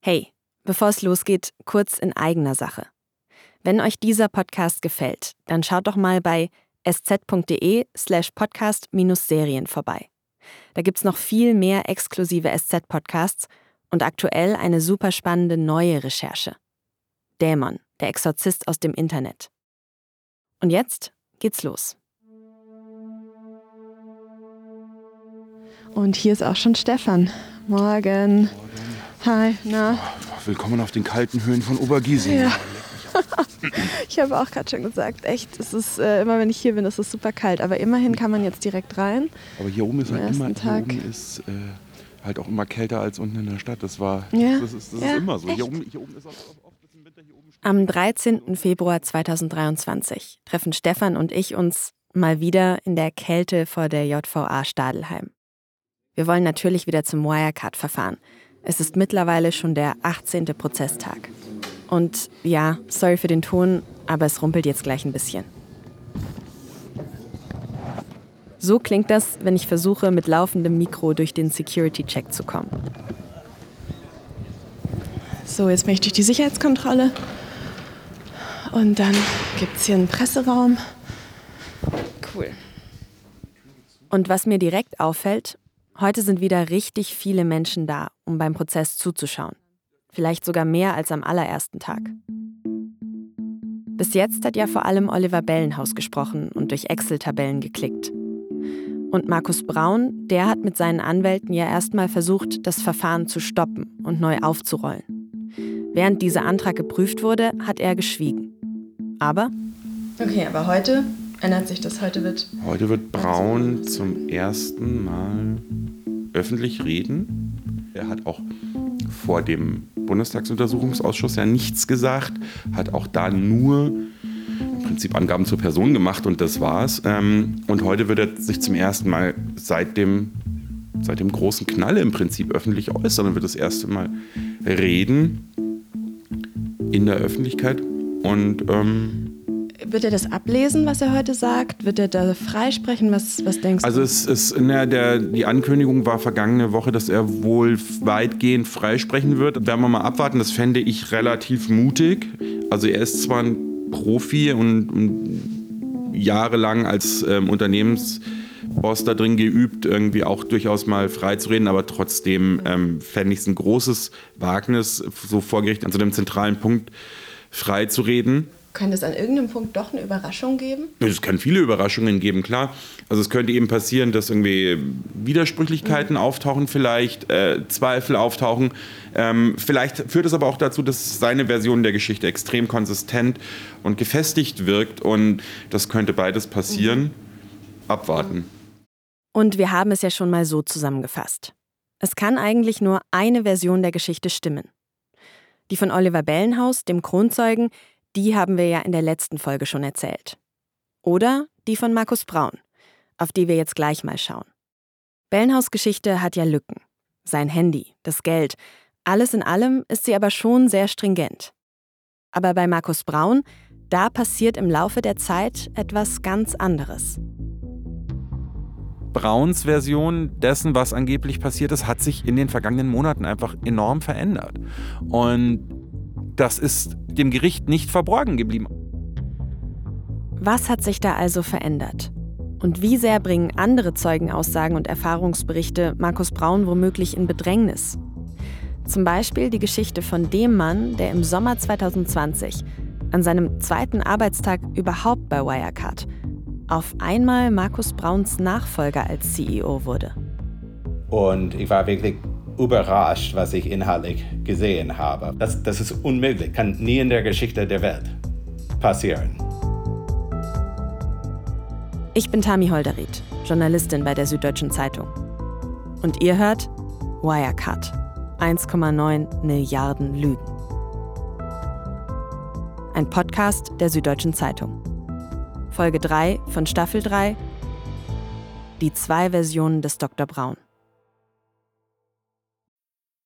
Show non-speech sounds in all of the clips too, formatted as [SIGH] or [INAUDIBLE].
Hey, bevor es losgeht, kurz in eigener Sache. Wenn euch dieser Podcast gefällt, dann schaut doch mal bei sz.de slash podcast-serien vorbei. Da gibt's noch viel mehr exklusive SZ-Podcasts und aktuell eine super spannende neue Recherche. Dämon, der Exorzist aus dem Internet. Und jetzt geht's los. Und hier ist auch schon Stefan. Morgen. Hi, na? Willkommen auf den kalten Höhen von Obergiesing. Ja. [LAUGHS] ich habe auch gerade schon gesagt, echt, es ist äh, immer, wenn ich hier bin, ist es super kalt. Aber immerhin kann man jetzt direkt rein. Aber hier oben ist halt immer, Tag. hier oben ist äh, halt auch immer kälter als unten in der Stadt. Das war, Ja. das ist, das Ja, ist immer so. Hier oben, hier oben ist auch auch- oft ist im Winter hier oben. Am 13. Februar 2023 treffen Stefan und ich uns mal wieder in der Kälte vor der JVA Stadelheim. Wir wollen natürlich wieder zum Wirecard-Verfahren. Es ist mittlerweile schon der 18. Prozesstag. Und ja, sorry für den Ton, aber es rumpelt jetzt gleich ein bisschen. So klingt das, wenn ich versuche, mit laufendem Mikro durch den Security-Check zu kommen. So, jetzt bin ich die Sicherheitskontrolle. Und dann gibt es hier einen Presseraum. Cool. Und was mir direkt auffällt, heute sind wieder richtig viele Menschen da, um beim Prozess zuzuschauen. Vielleicht sogar mehr als am allerersten Tag. Bis jetzt hat ja vor allem Oliver Bellenhaus gesprochen und durch Excel-Tabellen geklickt. Und Markus Braun, der hat mit seinen Anwälten ja erstmal versucht, das Verfahren zu stoppen und neu aufzurollen. Während dieser Antrag geprüft wurde, hat er geschwiegen. Aber Okay, aber heute ändert sich das. Heute wird. Heute wird Braun zum ersten Mal öffentlich reden. Er hat auch vor dem Bundestagsuntersuchungsausschuss ja nichts gesagt, hat auch da nur im Prinzip Angaben zur Person gemacht und das war's. Ähm, Und heute wird er sich zum ersten Mal seit dem, seit dem großen Knall im Prinzip öffentlich äußern und wird das erste Mal reden in der Öffentlichkeit. Und ähm, Wird er das ablesen, was er heute sagt? Wird er da freisprechen? Was, was denkst Also du? es ist, na, der, die Ankündigung war vergangene Woche, dass er wohl weitgehend freisprechen wird. Werden wir mal abwarten, das fände ich relativ mutig. Also er ist zwar ein Profi und, und jahrelang als ähm, Unternehmensboss da drin geübt, irgendwie auch durchaus mal frei zu reden, aber trotzdem ähm, fände ich es ein großes Wagnis, so vor Gericht an so einem zentralen Punkt frei zu reden. Könnte es an irgendeinem Punkt doch eine Überraschung geben? Es kann viele Überraschungen geben, klar. Also es könnte eben passieren, dass irgendwie Widersprüchlichkeiten auftauchen, vielleicht äh, Zweifel auftauchen. Ähm, vielleicht führt es aber auch dazu, dass seine Version der Geschichte extrem konsistent und gefestigt wirkt. Und das könnte beides passieren. Abwarten. Und wir haben es ja schon mal so zusammengefasst. Es kann eigentlich nur eine Version der Geschichte stimmen. Die von Oliver Bellenhaus, dem Kronzeugen, die haben wir ja in der letzten Folge schon erzählt. Oder die von Markus Braun, auf die wir jetzt gleich mal schauen. Bellenhaus Geschichte hat ja Lücken. Sein Handy, das Geld, alles in allem ist sie aber schon sehr stringent. Aber bei Markus Braun, da passiert im Laufe der Zeit etwas ganz anderes. Brauns Version dessen, was angeblich passiert ist, hat sich in den vergangenen Monaten einfach enorm verändert. Und das ist dem Gericht nicht verborgen geblieben. Was hat sich da also verändert? Und wie sehr bringen andere Zeugenaussagen und Erfahrungsberichte Markus Braun womöglich in Bedrängnis? Zum Beispiel die Geschichte von dem Mann, der im Sommer 2020, an seinem zweiten Arbeitstag überhaupt bei Wirecard, auf einmal Markus Brauns Nachfolger als CEO wurde. Und ich war wirklich überrascht, was ich inhaltlich gesehen habe. Das, das ist unmöglich, kann nie in der Geschichte der Welt passieren. Ich bin Tami Holderried, Journalistin bei der Süddeutschen Zeitung. Und ihr hört Wirecard. 1,9 Milliarden Lügen. Ein Podcast der Süddeutschen Zeitung. Folge 3 von Staffel 3. Die zwei Versionen des Dr. Braun.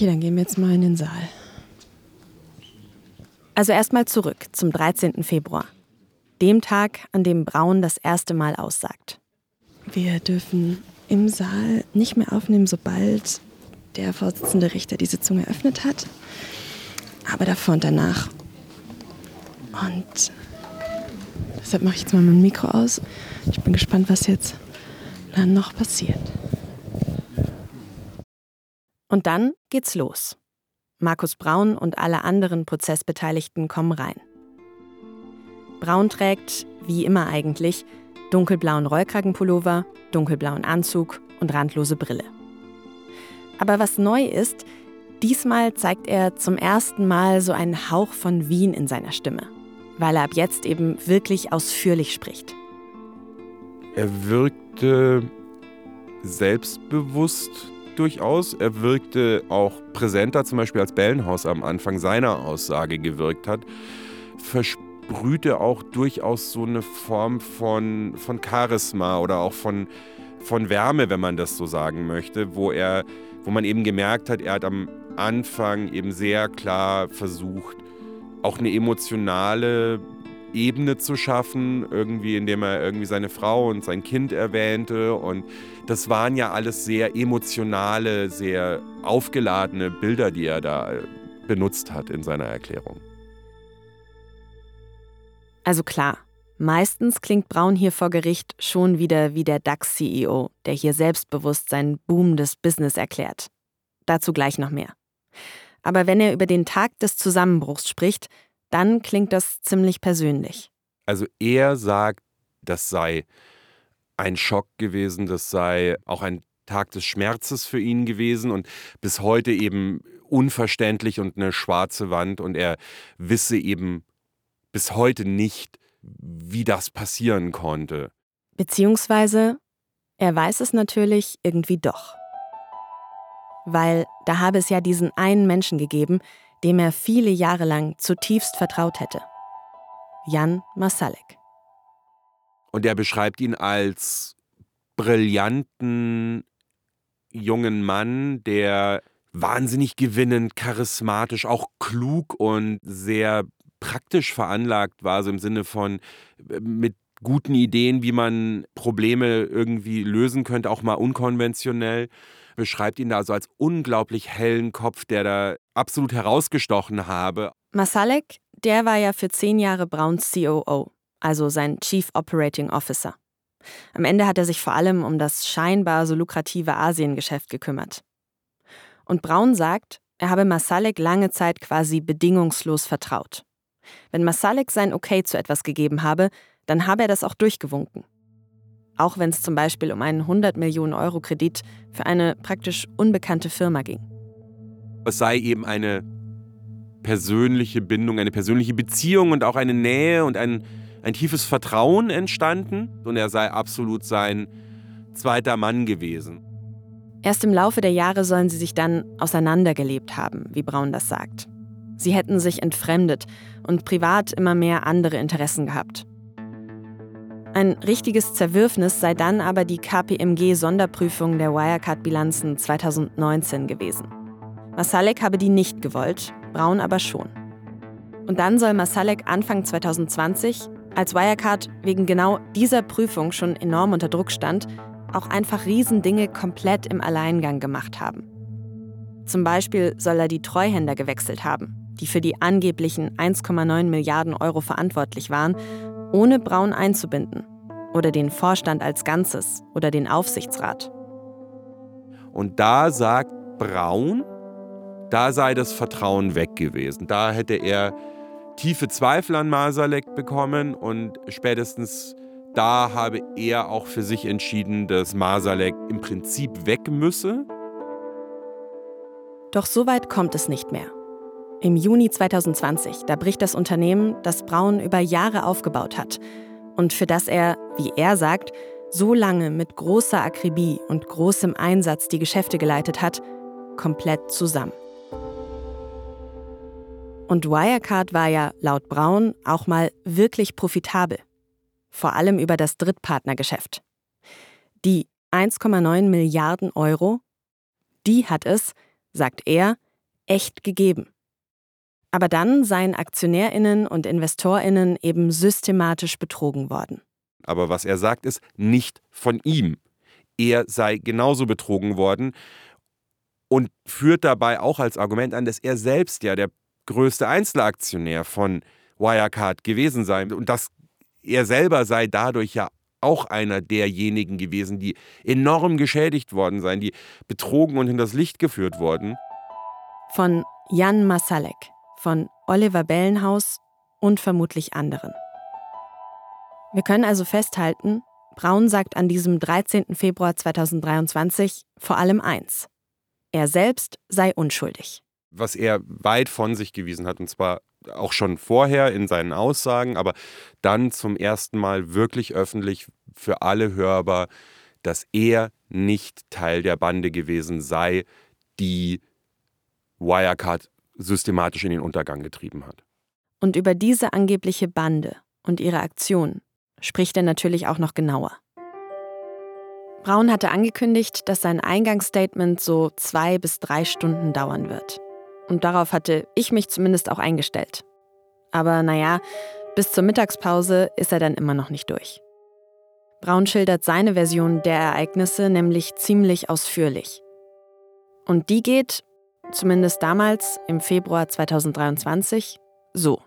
Okay, dann gehen wir jetzt mal in den Saal. Also erstmal zurück zum 13. Februar, dem Tag, an dem Braun das erste Mal aussagt. Wir dürfen im Saal nicht mehr aufnehmen, sobald der Vorsitzende Richter die Sitzung eröffnet hat. Aber davor und danach. Und deshalb mache ich jetzt mal mein Mikro aus. Ich bin gespannt, was jetzt dann noch passiert. Und dann geht's los. Markus Braun und alle anderen Prozessbeteiligten kommen rein. Braun trägt, wie immer eigentlich, dunkelblauen Rollkragenpullover, dunkelblauen Anzug und randlose Brille. Aber was neu ist, diesmal zeigt er zum ersten Mal so einen Hauch von Wien in seiner Stimme, weil er ab jetzt eben wirklich ausführlich spricht. Er wirkte selbstbewusst durchaus. Er wirkte auch präsenter, zum Beispiel als Bellenhaus am Anfang seiner Aussage gewirkt hat. Versprühte auch durchaus so eine Form von, von Charisma oder auch von, von Wärme, wenn man das so sagen möchte, wo er, wo man eben gemerkt hat, er hat am Anfang eben sehr klar versucht, auch eine emotionale Ebene zu schaffen, irgendwie, indem er irgendwie seine Frau und sein Kind erwähnte. Und das waren ja alles sehr emotionale, sehr aufgeladene Bilder, die er da benutzt hat in seiner Erklärung. Also klar, meistens klingt Braun hier vor Gericht schon wieder wie der DAX-CEO, der hier selbstbewusst sein boomendes Business erklärt. Dazu gleich noch mehr. Aber wenn er über den Tag des Zusammenbruchs spricht, dann klingt das ziemlich persönlich. Also er sagt, das sei ein Schock gewesen, das sei auch ein Tag des Schmerzes für ihn gewesen und bis heute eben unverständlich und eine schwarze Wand und er wisse eben bis heute nicht, wie das passieren konnte. Beziehungsweise, er weiß es natürlich irgendwie doch. Weil da habe es ja diesen einen Menschen gegeben, dem er viele Jahre lang zutiefst vertraut hätte. Jan Masalek. Und er beschreibt ihn als brillanten jungen Mann, der wahnsinnig gewinnend, charismatisch, auch klug und sehr praktisch veranlagt war, so im Sinne von äh, mit guten Ideen, wie man Probleme irgendwie lösen könnte, auch mal unkonventionell. Beschreibt ihn da also als unglaublich hellen Kopf, der da absolut herausgestochen habe. Masalek, der war ja für zehn Jahre Browns COO, also sein Chief Operating Officer. Am Ende hat er sich vor allem um das scheinbar so lukrative Asiengeschäft gekümmert. Und Braun sagt, er habe Masalek lange Zeit quasi bedingungslos vertraut. Wenn Masalek sein Okay zu etwas gegeben habe, dann habe er das auch durchgewunken. Auch wenn es zum Beispiel um einen 100 Millionen Euro Kredit für eine praktisch unbekannte Firma ging. Es sei eben eine persönliche Bindung, eine persönliche Beziehung und auch eine Nähe und ein, ein tiefes Vertrauen entstanden. Und er sei absolut sein zweiter Mann gewesen. Erst im Laufe der Jahre sollen sie sich dann auseinandergelebt haben, wie Braun das sagt. Sie hätten sich entfremdet und privat immer mehr andere Interessen gehabt. Ein richtiges Zerwürfnis sei dann aber die KPMG-Sonderprüfung der Wirecard-Bilanzen 2019 gewesen. Masalek habe die nicht gewollt, Braun aber schon. Und dann soll Masalek Anfang 2020, als Wirecard wegen genau dieser Prüfung schon enorm unter Druck stand, auch einfach Riesendinge komplett im Alleingang gemacht haben. Zum Beispiel soll er die Treuhänder gewechselt haben, die für die angeblichen 1,9 Milliarden Euro verantwortlich waren, ohne Braun einzubinden. Oder den Vorstand als Ganzes oder den Aufsichtsrat. Und da sagt Braun, da sei das Vertrauen weg gewesen. Da hätte er tiefe Zweifel an Masalek bekommen und spätestens da habe er auch für sich entschieden, dass Masalek im Prinzip weg müsse. Doch so weit kommt es nicht mehr. Im Juni 2020, da bricht das Unternehmen, das Braun über Jahre aufgebaut hat und für das er, wie er sagt, so lange mit großer Akribie und großem Einsatz die Geschäfte geleitet hat, komplett zusammen. Und Wirecard war ja laut Braun auch mal wirklich profitabel. Vor allem über das Drittpartnergeschäft. Die 1,9 Milliarden Euro, die hat es, sagt er, echt gegeben. Aber dann seien Aktionärinnen und Investorinnen eben systematisch betrogen worden. Aber was er sagt, ist nicht von ihm. Er sei genauso betrogen worden und führt dabei auch als Argument an, dass er selbst ja der größte Einzelaktionär von Wirecard gewesen sei und dass er selber sei dadurch ja auch einer derjenigen gewesen, die enorm geschädigt worden seien, die betrogen und hinters Licht geführt wurden. Von Jan Masalek, von Oliver Bellenhaus und vermutlich anderen. Wir können also festhalten, Braun sagt an diesem 13. Februar 2023 vor allem eins. Er selbst sei unschuldig. Was er weit von sich gewiesen hat, und zwar auch schon vorher in seinen Aussagen, aber dann zum ersten Mal wirklich öffentlich für alle hörbar, dass er nicht Teil der Bande gewesen sei, die Wirecard systematisch in den Untergang getrieben hat. Und über diese angebliche Bande und ihre Aktion spricht er natürlich auch noch genauer. Braun hatte angekündigt, dass sein Eingangsstatement so zwei bis drei Stunden dauern wird. Und darauf hatte ich mich zumindest auch eingestellt. Aber naja, bis zur Mittagspause ist er dann immer noch nicht durch. Braun schildert seine Version der Ereignisse nämlich ziemlich ausführlich. Und die geht, zumindest damals im Februar 2023, so.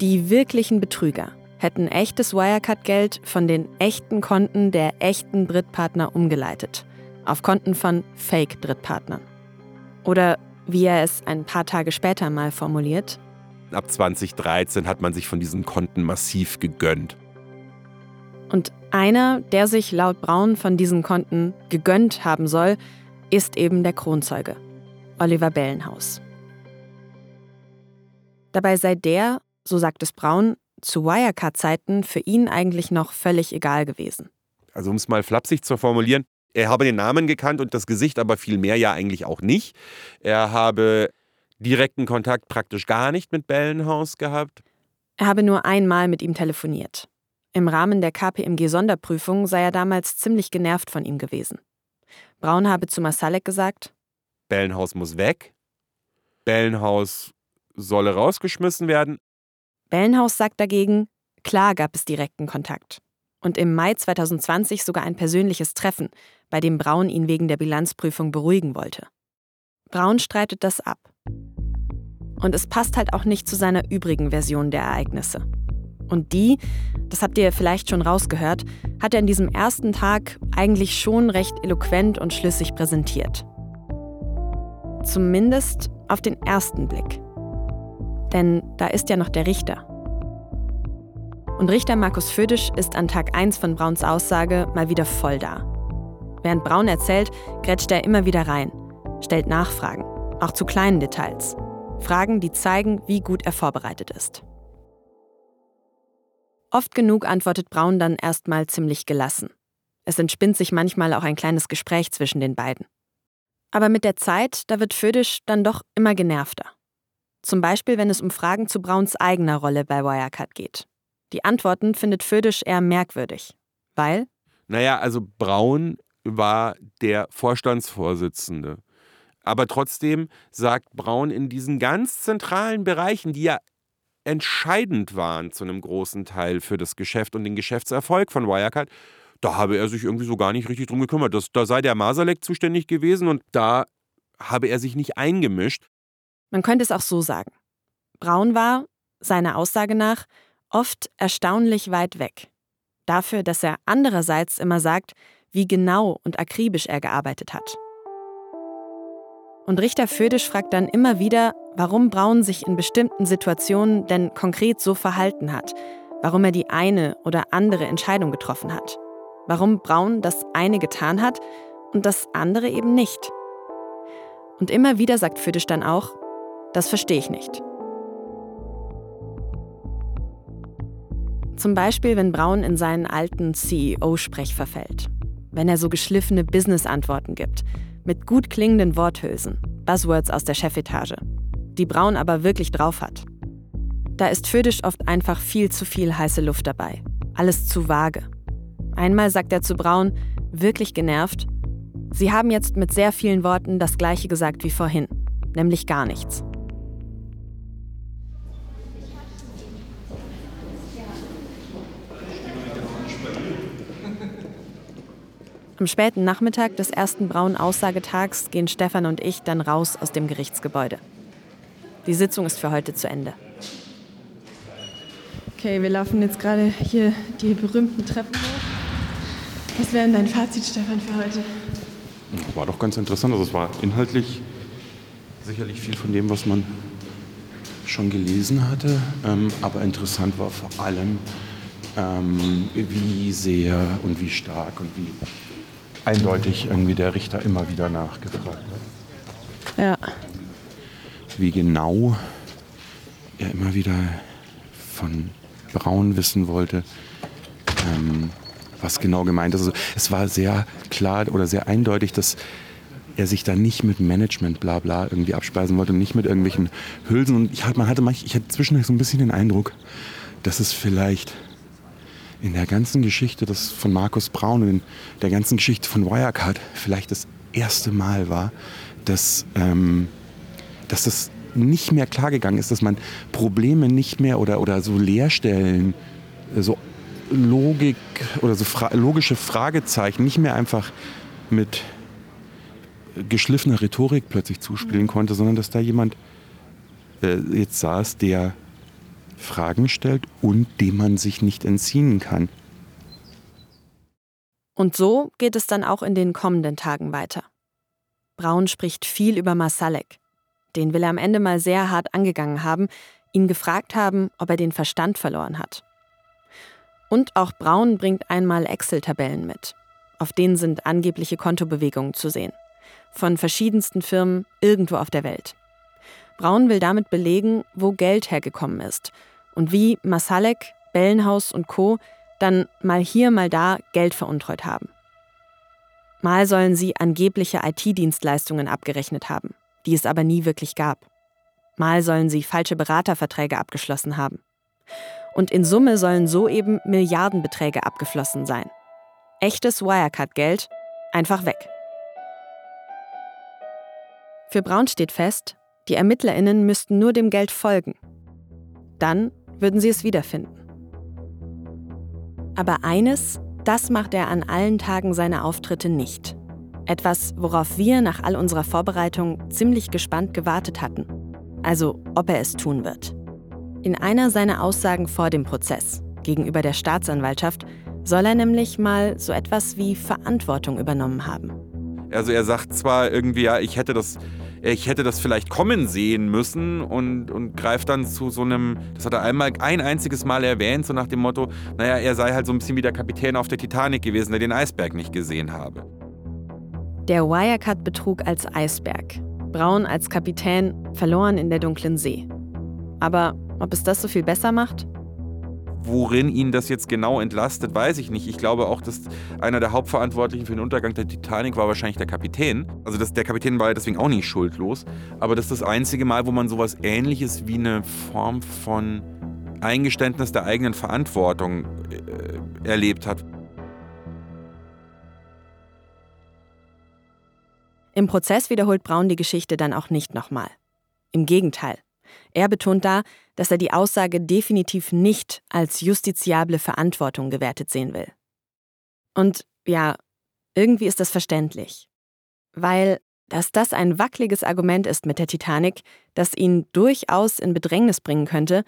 Die wirklichen Betrüger hätten echtes Wirecard-Geld von den echten Konten der echten Drittpartner umgeleitet, auf Konten von Fake-Drittpartnern. Oder wie er es ein paar Tage später mal formuliert. Ab 2013 hat man sich von diesen Konten massiv gegönnt. Und einer, der sich laut Braun von diesen Konten gegönnt haben soll, ist eben der Kronzeuge, Oliver Bellenhaus. Dabei sei der, so sagt es Braun, zu Wirecard-Zeiten für ihn eigentlich noch völlig egal gewesen. Also um es mal flapsig zu formulieren, er habe den Namen gekannt und das Gesicht, aber viel mehr ja eigentlich auch nicht. Er habe direkten Kontakt praktisch gar nicht mit Bellenhaus gehabt. Er habe nur einmal mit ihm telefoniert. Im Rahmen der KPMG-Sonderprüfung sei er damals ziemlich genervt von ihm gewesen. Braun habe zu Masalek gesagt: Bellenhaus muss weg. Bellenhaus solle rausgeschmissen werden. Bellenhaus sagt dagegen: Klar gab es direkten Kontakt. Und im Mai 2020 sogar ein persönliches Treffen, bei dem Braun ihn wegen der Bilanzprüfung beruhigen wollte. Braun streitet das ab. Und es passt halt auch nicht zu seiner übrigen Version der Ereignisse. Und die, das habt ihr vielleicht schon rausgehört, hat er in diesem ersten Tag eigentlich schon recht eloquent und schlüssig präsentiert. Zumindest auf den ersten Blick. Denn da ist ja noch der Richter. Und Richter Markus Födisch ist an Tag 1 von Brauns Aussage mal wieder voll da. Während Braun erzählt, grätscht er immer wieder rein, stellt Nachfragen, auch zu kleinen Details. Fragen, die zeigen, wie gut er vorbereitet ist. Oft genug antwortet Braun dann erstmal ziemlich gelassen. Es entspinnt sich manchmal auch ein kleines Gespräch zwischen den beiden. Aber mit der Zeit, da wird Födisch dann doch immer genervter. Zum Beispiel, wenn es um Fragen zu Brauns eigener Rolle bei Wirecard geht. Die Antworten findet Födisch eher merkwürdig. Weil? Naja, also Braun war der Vorstandsvorsitzende. Aber trotzdem sagt Braun in diesen ganz zentralen Bereichen, die ja entscheidend waren zu einem großen Teil für das Geschäft und den Geschäftserfolg von Wirecard, da habe er sich irgendwie so gar nicht richtig drum gekümmert. Das, da sei der Masalek zuständig gewesen und da habe er sich nicht eingemischt. Man könnte es auch so sagen. Braun war, seiner Aussage nach, oft erstaunlich weit weg. Dafür, dass er andererseits immer sagt, wie genau und akribisch er gearbeitet hat. Und Richter Födisch fragt dann immer wieder, warum Braun sich in bestimmten Situationen denn konkret so verhalten hat, warum er die eine oder andere Entscheidung getroffen hat, warum Braun das eine getan hat und das andere eben nicht. Und immer wieder sagt Födisch dann auch, das verstehe ich nicht. Zum Beispiel, wenn Braun in seinen alten CEO-Sprech verfällt. Wenn er so geschliffene Business-Antworten gibt, mit gut klingenden Worthülsen, Buzzwords aus der Chefetage, die Braun aber wirklich drauf hat. Da ist Födisch oft einfach viel zu viel heiße Luft dabei. Alles zu vage. Einmal sagt er zu Braun, wirklich genervt, Sie haben jetzt mit sehr vielen Worten das gleiche gesagt wie vorhin, nämlich gar nichts. Am späten Nachmittag des ersten braunen Aussagetags gehen Stefan und ich dann raus aus dem Gerichtsgebäude. Die Sitzung ist für heute zu Ende. Okay, wir laufen jetzt gerade hier die berühmten Treppen hoch. Was wäre denn dein Fazit, Stefan, für heute? War doch ganz interessant. Also es war inhaltlich sicherlich viel von dem, was man schon gelesen hatte. Ähm, aber interessant war vor allem, ähm, wie sehr und wie stark und wie eindeutig irgendwie der Richter immer wieder nachgefragt hat. Ja. Wie genau er immer wieder von Braun wissen wollte, ähm, was genau gemeint ist. Also es war sehr klar oder sehr eindeutig, dass er sich da nicht mit Management bla bla irgendwie abspeisen wollte und nicht mit irgendwelchen Hülsen. Und ich hatte, man hatte manch, ich hatte zwischendurch so ein bisschen den Eindruck, dass es vielleicht in der ganzen Geschichte das von Markus Braun und in der ganzen Geschichte von Wirecard vielleicht das erste Mal war, dass, ähm, dass das nicht mehr klargegangen ist, dass man Probleme nicht mehr oder, oder so Leerstellen, so Logik oder so fra logische Fragezeichen nicht mehr einfach mit geschliffener Rhetorik plötzlich zuspielen konnte, sondern dass da jemand äh, jetzt saß, der Fragen stellt und dem man sich nicht entziehen kann. Und so geht es dann auch in den kommenden Tagen weiter. Braun spricht viel über Masalek. Den will er am Ende mal sehr hart angegangen haben, ihn gefragt haben, ob er den Verstand verloren hat. Und auch Braun bringt einmal Excel-Tabellen mit. Auf denen sind angebliche Kontobewegungen zu sehen. Von verschiedensten Firmen irgendwo auf der Welt. Braun will damit belegen, wo Geld hergekommen ist und wie Masalek, Bellenhaus und Co. dann mal hier, mal da Geld veruntreut haben. Mal sollen sie angebliche IT-Dienstleistungen abgerechnet haben, die es aber nie wirklich gab. Mal sollen sie falsche Beraterverträge abgeschlossen haben. Und in Summe sollen so eben Milliardenbeträge abgeflossen sein. Echtes Wirecard-Geld einfach weg. Für Braun steht fest, die ErmittlerInnen müssten nur dem Geld folgen. Dann würden sie es wiederfinden. Aber eines, das macht er an allen Tagen seiner Auftritte nicht. Etwas, worauf wir nach all unserer Vorbereitung ziemlich gespannt gewartet hatten. Also, ob er es tun wird. In einer seiner Aussagen vor dem Prozess gegenüber der Staatsanwaltschaft soll er nämlich mal so etwas wie Verantwortung übernommen haben. Also er sagt zwar irgendwie, ja, ich hätte das ich hätte das vielleicht kommen sehen müssen und, und greift dann zu so einem, das hat er einmal ein einziges Mal erwähnt, so nach dem Motto, naja, er sei halt so ein bisschen wie der Kapitän auf der Titanic gewesen, der den Eisberg nicht gesehen habe. Der Wirecard-Betrug als Eisberg, Braun als Kapitän, verloren in der dunklen See. Aber ob es das so viel besser macht? Worin ihn das jetzt genau entlastet, weiß ich nicht. Ich glaube auch, dass einer der Hauptverantwortlichen für den Untergang der Titanic war wahrscheinlich der Kapitän. Also das, der Kapitän war deswegen auch nicht schuldlos. Aber das ist das einzige Mal, wo man sowas ähnliches wie eine Form von Eingeständnis der eigenen Verantwortung äh, erlebt hat. Im Prozess wiederholt Braun die Geschichte dann auch nicht nochmal. Im Gegenteil. Er betont da, dass er die Aussage definitiv nicht als justiziable Verantwortung gewertet sehen will. Und ja, irgendwie ist das verständlich. Weil, dass das ein wackeliges Argument ist mit der Titanic, das ihn durchaus in Bedrängnis bringen könnte,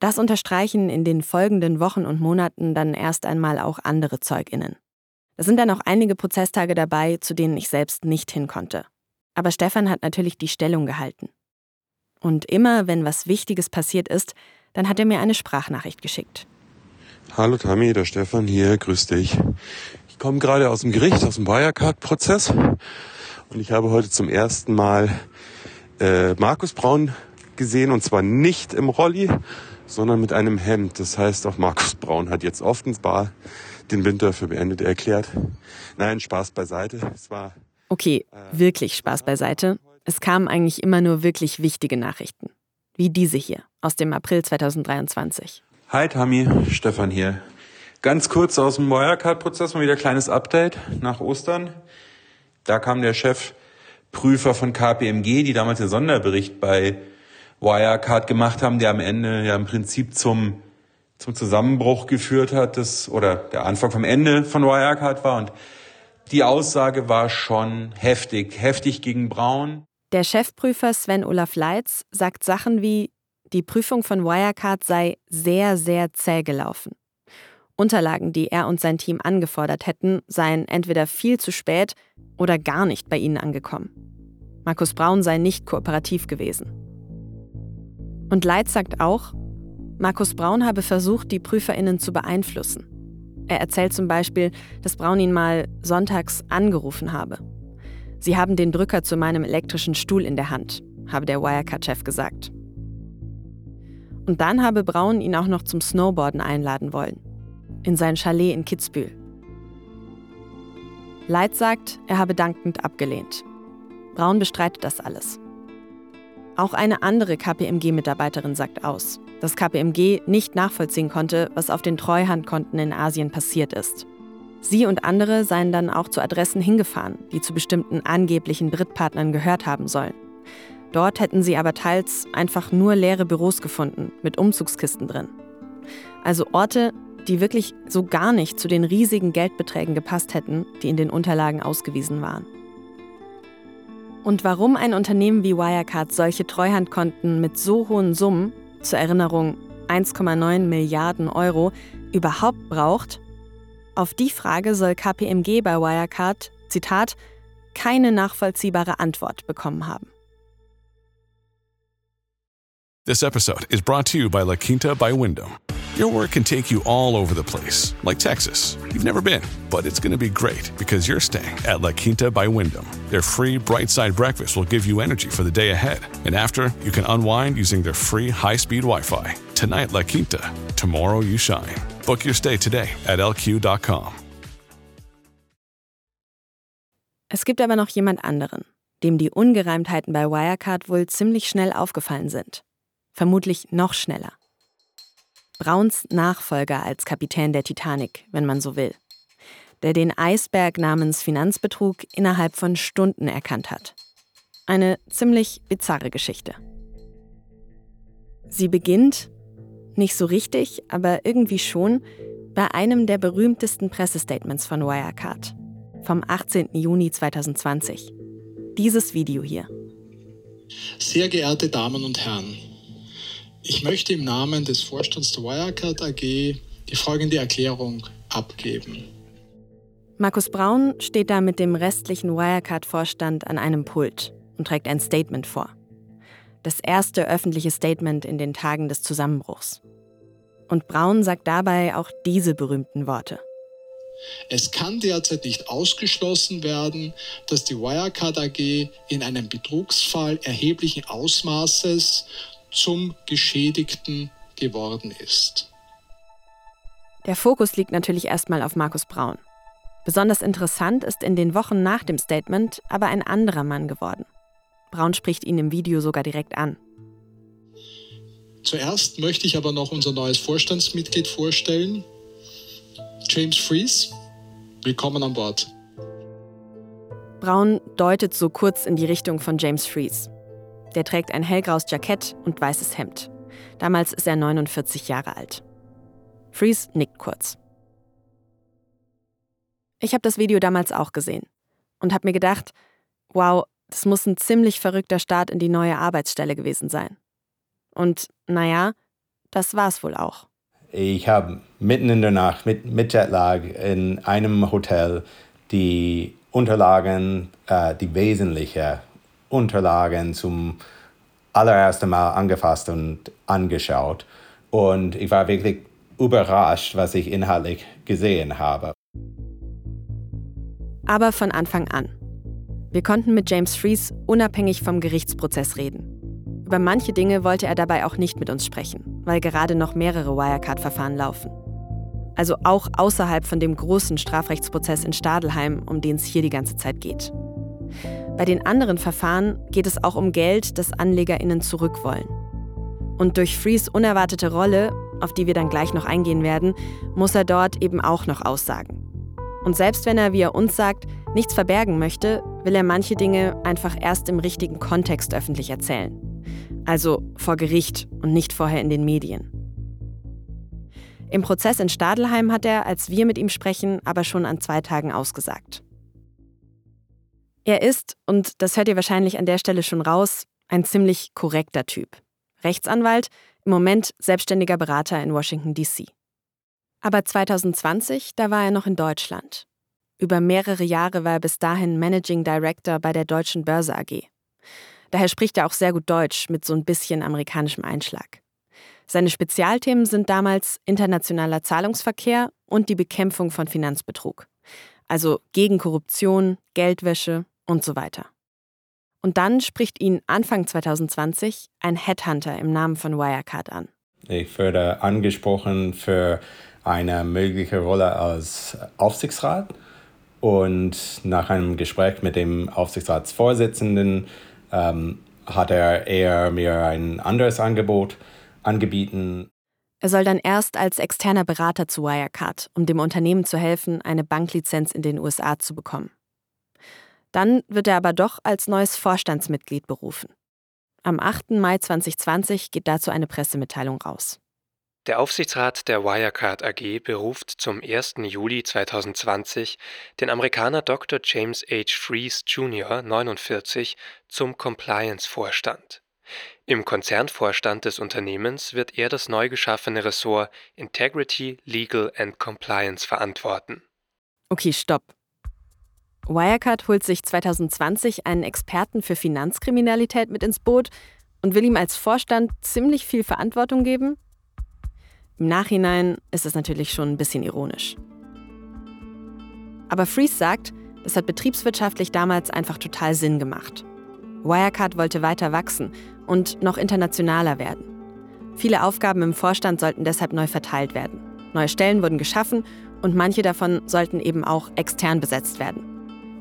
das unterstreichen in den folgenden Wochen und Monaten dann erst einmal auch andere Zeuginnen. Da sind dann auch einige Prozesstage dabei, zu denen ich selbst nicht hin konnte. Aber Stefan hat natürlich die Stellung gehalten. Und immer, wenn was Wichtiges passiert ist, dann hat er mir eine Sprachnachricht geschickt. Hallo Tammy, der Stefan hier, grüß dich. Ich komme gerade aus dem Gericht, aus dem Wirecard-Prozess und ich habe heute zum ersten Mal äh, Markus Braun gesehen und zwar nicht im Rolli, sondern mit einem Hemd. Das heißt, auch Markus Braun hat jetzt offenbar den Winter für beendet erklärt. Nein, Spaß beiseite. Es war. Okay, wirklich Spaß beiseite. Es kamen eigentlich immer nur wirklich wichtige Nachrichten. Wie diese hier aus dem April 2023. Hi Tami, Stefan hier. Ganz kurz aus dem Wirecard-Prozess mal wieder ein kleines Update nach Ostern. Da kam der Chefprüfer von KPMG, die damals den Sonderbericht bei Wirecard gemacht haben, der am Ende ja im Prinzip zum, zum Zusammenbruch geführt hat, das, oder der Anfang vom Ende von Wirecard war. Und die Aussage war schon heftig, heftig gegen Braun. Der Chefprüfer Sven Olaf Leitz sagt Sachen wie, die Prüfung von Wirecard sei sehr, sehr zäh gelaufen. Unterlagen, die er und sein Team angefordert hätten, seien entweder viel zu spät oder gar nicht bei ihnen angekommen. Markus Braun sei nicht kooperativ gewesen. Und Leitz sagt auch, Markus Braun habe versucht, die PrüferInnen zu beeinflussen. Er erzählt zum Beispiel, dass Braun ihn mal sonntags angerufen habe. Sie haben den Drücker zu meinem elektrischen Stuhl in der Hand, habe der Wirecard-Chef gesagt. Und dann habe Braun ihn auch noch zum Snowboarden einladen wollen. In sein Chalet in Kitzbühel. Leitz sagt, er habe dankend abgelehnt. Braun bestreitet das alles. Auch eine andere KPMG-Mitarbeiterin sagt aus, dass KPMG nicht nachvollziehen konnte, was auf den Treuhandkonten in Asien passiert ist. Sie und andere seien dann auch zu Adressen hingefahren, die zu bestimmten angeblichen Drittpartnern gehört haben sollen. Dort hätten sie aber teils einfach nur leere Büros gefunden, mit Umzugskisten drin. Also Orte, die wirklich so gar nicht zu den riesigen Geldbeträgen gepasst hätten, die in den Unterlagen ausgewiesen waren. Und warum ein Unternehmen wie Wirecard solche Treuhandkonten mit so hohen Summen, zur Erinnerung 1,9 Milliarden Euro, überhaupt braucht, auf die Frage soll KPMG bei Wirecard, Zitat, keine nachvollziehbare Antwort bekommen haben. This episode is brought to you by La Quinta by Wyndham. Your work can take you all over the place, like Texas. You've never been, but it's going to be great because you're staying at La Quinta by Wyndham. Their free bright side breakfast will give you energy for the day ahead. And after, you can unwind using their free high speed Wi Fi. Tonight, La Quinta. Tomorrow, you shine. Book your stay today at lq.com. Es gibt aber noch jemand anderen, dem die Ungereimtheiten bei Wirecard wohl ziemlich schnell aufgefallen sind. Vermutlich noch schneller. Brauns Nachfolger als Kapitän der Titanic, wenn man so will, der den Eisberg namens Finanzbetrug innerhalb von Stunden erkannt hat. Eine ziemlich bizarre Geschichte. Sie beginnt, nicht so richtig, aber irgendwie schon, bei einem der berühmtesten Pressestatements von Wirecard vom 18. Juni 2020. Dieses Video hier. Sehr geehrte Damen und Herren, ich möchte im Namen des Vorstands der Wirecard AG die folgende Erklärung abgeben. Markus Braun steht da mit dem restlichen Wirecard-Vorstand an einem Pult und trägt ein Statement vor. Das erste öffentliche Statement in den Tagen des Zusammenbruchs. Und Braun sagt dabei auch diese berühmten Worte. Es kann derzeit nicht ausgeschlossen werden, dass die Wirecard AG in einem Betrugsfall erheblichen Ausmaßes zum Geschädigten geworden ist. Der Fokus liegt natürlich erstmal auf Markus Braun. Besonders interessant ist in den Wochen nach dem Statement aber ein anderer Mann geworden. Braun spricht ihn im Video sogar direkt an. Zuerst möchte ich aber noch unser neues Vorstandsmitglied vorstellen, James Fries. Willkommen an Bord. Braun deutet so kurz in die Richtung von James Fries. Der trägt ein hellgraues Jackett und weißes Hemd. Damals ist er 49 Jahre alt. Fries nickt kurz. Ich habe das Video damals auch gesehen und habe mir gedacht, wow, das muss ein ziemlich verrückter Start in die neue Arbeitsstelle gewesen sein. Und naja, das war's wohl auch. Ich habe mitten in der Nacht mit, mit Jetlag in einem Hotel die Unterlagen, äh, die wesentlichen Unterlagen zum allerersten Mal angefasst und angeschaut. Und ich war wirklich überrascht, was ich inhaltlich gesehen habe. Aber von Anfang an. Wir konnten mit James Fries unabhängig vom Gerichtsprozess reden. Über manche Dinge wollte er dabei auch nicht mit uns sprechen, weil gerade noch mehrere Wirecard-Verfahren laufen. Also auch außerhalb von dem großen Strafrechtsprozess in Stadelheim, um den es hier die ganze Zeit geht. Bei den anderen Verfahren geht es auch um Geld, das AnlegerInnen zurückwollen. Und durch Frees unerwartete Rolle, auf die wir dann gleich noch eingehen werden, muss er dort eben auch noch aussagen. Und selbst wenn er, wie er uns sagt, nichts verbergen möchte, will er manche Dinge einfach erst im richtigen Kontext öffentlich erzählen. Also vor Gericht und nicht vorher in den Medien. Im Prozess in Stadelheim hat er, als wir mit ihm sprechen, aber schon an zwei Tagen ausgesagt. Er ist, und das hört ihr wahrscheinlich an der Stelle schon raus, ein ziemlich korrekter Typ. Rechtsanwalt, im Moment selbstständiger Berater in Washington, DC. Aber 2020, da war er noch in Deutschland. Über mehrere Jahre war er bis dahin Managing Director bei der Deutschen Börse AG. Daher spricht er auch sehr gut Deutsch mit so ein bisschen amerikanischem Einschlag. Seine Spezialthemen sind damals internationaler Zahlungsverkehr und die Bekämpfung von Finanzbetrug. Also gegen Korruption, Geldwäsche und so weiter. Und dann spricht ihn Anfang 2020 ein Headhunter im Namen von Wirecard an. Ich wurde angesprochen für eine mögliche Rolle als Aufsichtsrat. Und nach einem Gespräch mit dem Aufsichtsratsvorsitzenden ähm, hat er eher mir ein anderes Angebot angebieten. Er soll dann erst als externer Berater zu Wirecard, um dem Unternehmen zu helfen, eine Banklizenz in den USA zu bekommen. Dann wird er aber doch als neues Vorstandsmitglied berufen. Am 8. Mai 2020 geht dazu eine Pressemitteilung raus. Der Aufsichtsrat der Wirecard AG beruft zum 1. Juli 2020 den Amerikaner Dr. James H. Fries Jr., 49, zum Compliance-Vorstand. Im Konzernvorstand des Unternehmens wird er das neu geschaffene Ressort Integrity, Legal and Compliance verantworten. Okay, stopp. Wirecard holt sich 2020 einen Experten für Finanzkriminalität mit ins Boot und will ihm als Vorstand ziemlich viel Verantwortung geben? Im Nachhinein ist es natürlich schon ein bisschen ironisch. Aber Fries sagt, das hat betriebswirtschaftlich damals einfach total Sinn gemacht. Wirecard wollte weiter wachsen und noch internationaler werden. Viele Aufgaben im Vorstand sollten deshalb neu verteilt werden. Neue Stellen wurden geschaffen und manche davon sollten eben auch extern besetzt werden.